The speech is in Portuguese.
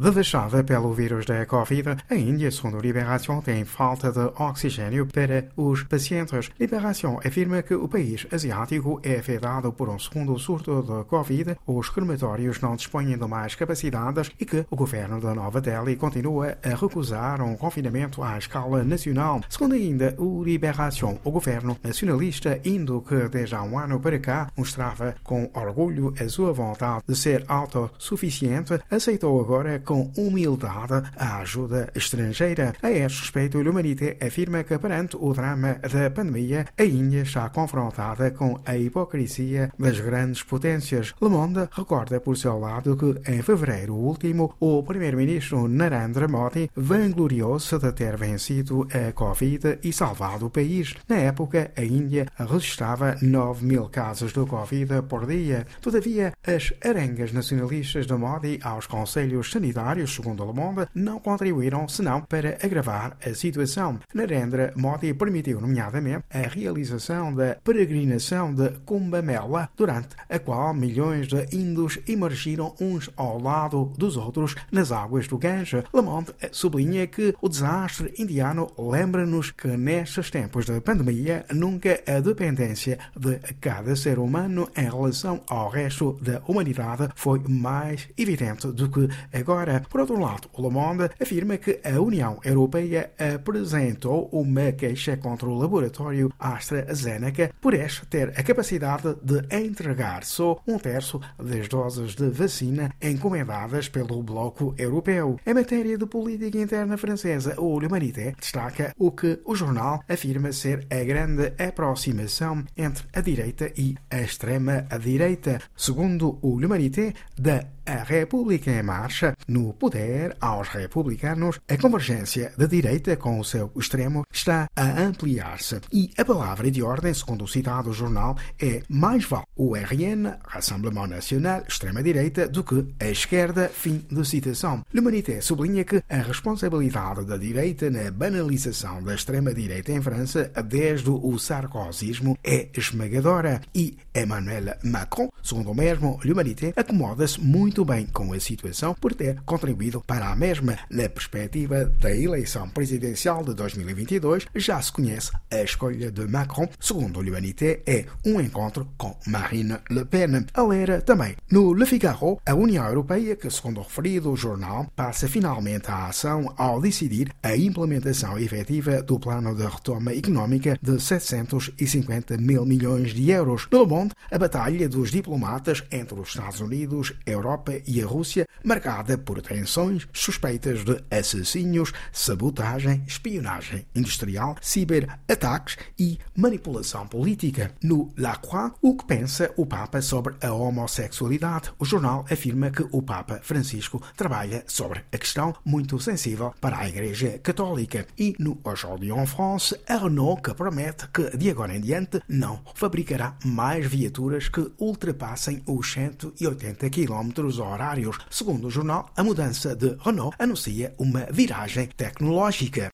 devastada pelo vírus da Covid, a Índia, segundo Liberação, tem falta de oxigênio para os pacientes. Liberação afirma que o país asiático é afetado por um segundo surto de Covid, os crematórios não dispõem de mais capacidades e que o governo da Nova Delhi continua a recusar um confinamento à escala nacional. Segundo ainda o Liberação, o governo nacionalista indo que desde há um ano para cá mostrava com orgulho a sua vontade de ser autossuficiente, aceitou agora com humildade a ajuda estrangeira. A este respeito, o Humanité afirma que perante o drama da pandemia, a Índia está confrontada com a hipocrisia das grandes potências. Le Monde recorda por seu lado que em fevereiro último, o primeiro-ministro Narendra Modi vangloriou-se de ter vencido a Covid e salvado o país. Na época, a Índia registrava 9 mil casos de Covid por dia. Todavia, as arengas nacionalistas de Modi aos conselhos sanitários, segundo Le Monde, não contribuíram senão para agravar a situação. Narendra Modi permitiu, nomeadamente, a realização da peregrinação de Kumbh Mela, durante a qual milhões de índios emergiram uns ao lado dos outros nas águas do Ganges. Monde sublinha que o desastre indiano lembra-nos que nestes tempos de pandemia nunca a dependência de cada ser humano em relação ao resto da humanidade foi mais evidente do que agora. Por outro lado, o Le Monde afirma que a União Europeia apresentou uma queixa contra o laboratório AstraZeneca por este ter a capacidade de entregar só um terço das doses de vacina encomendadas pelo Bloco Europeu. Em matéria de política interna francesa, o L'Humanité destaca o que o jornal afirma ser a grande aproximação entre a direita e a extrema-direita. Segundo o L'Humanité, da a República em Marcha, no poder aos republicanos, a convergência da direita com o seu extremo está a ampliar-se. E a palavra de ordem, segundo o citado jornal, é mais vale o RN, Rassemblement National, extrema-direita, do que a esquerda, fim de citação. L'Humanité sublinha que a responsabilidade da direita na banalização da extrema-direita em França, desde o sarcosismo, é esmagadora. E Emmanuel Macron, segundo o mesmo L'Humanité, acomoda-se muito muito bem com a situação por ter contribuído para a mesma. Na perspectiva da eleição presidencial de 2022, já se conhece a escolha de Macron, segundo l'Humanité, é um encontro com Marine Le Pen. A ler também no Le Figaro, a União Europeia, que segundo o referido jornal, passa finalmente à ação ao decidir a implementação efetiva do plano de retoma económica de 750 mil milhões de euros. No Monde, a batalha dos diplomatas entre os Estados Unidos, Europa Europa e a Rússia, marcada por tensões, suspeitas de assassínios, sabotagem, espionagem industrial, ciberataques e manipulação política. No La Croix, o que pensa o Papa sobre a homossexualidade? O jornal afirma que o Papa Francisco trabalha sobre a questão muito sensível para a Igreja Católica. E no Aujourd'hui en France, a Renault que promete que de agora em diante não fabricará mais viaturas que ultrapassem os 180 km horários. Segundo o jornal, a mudança de Renault anuncia uma viragem tecnológica.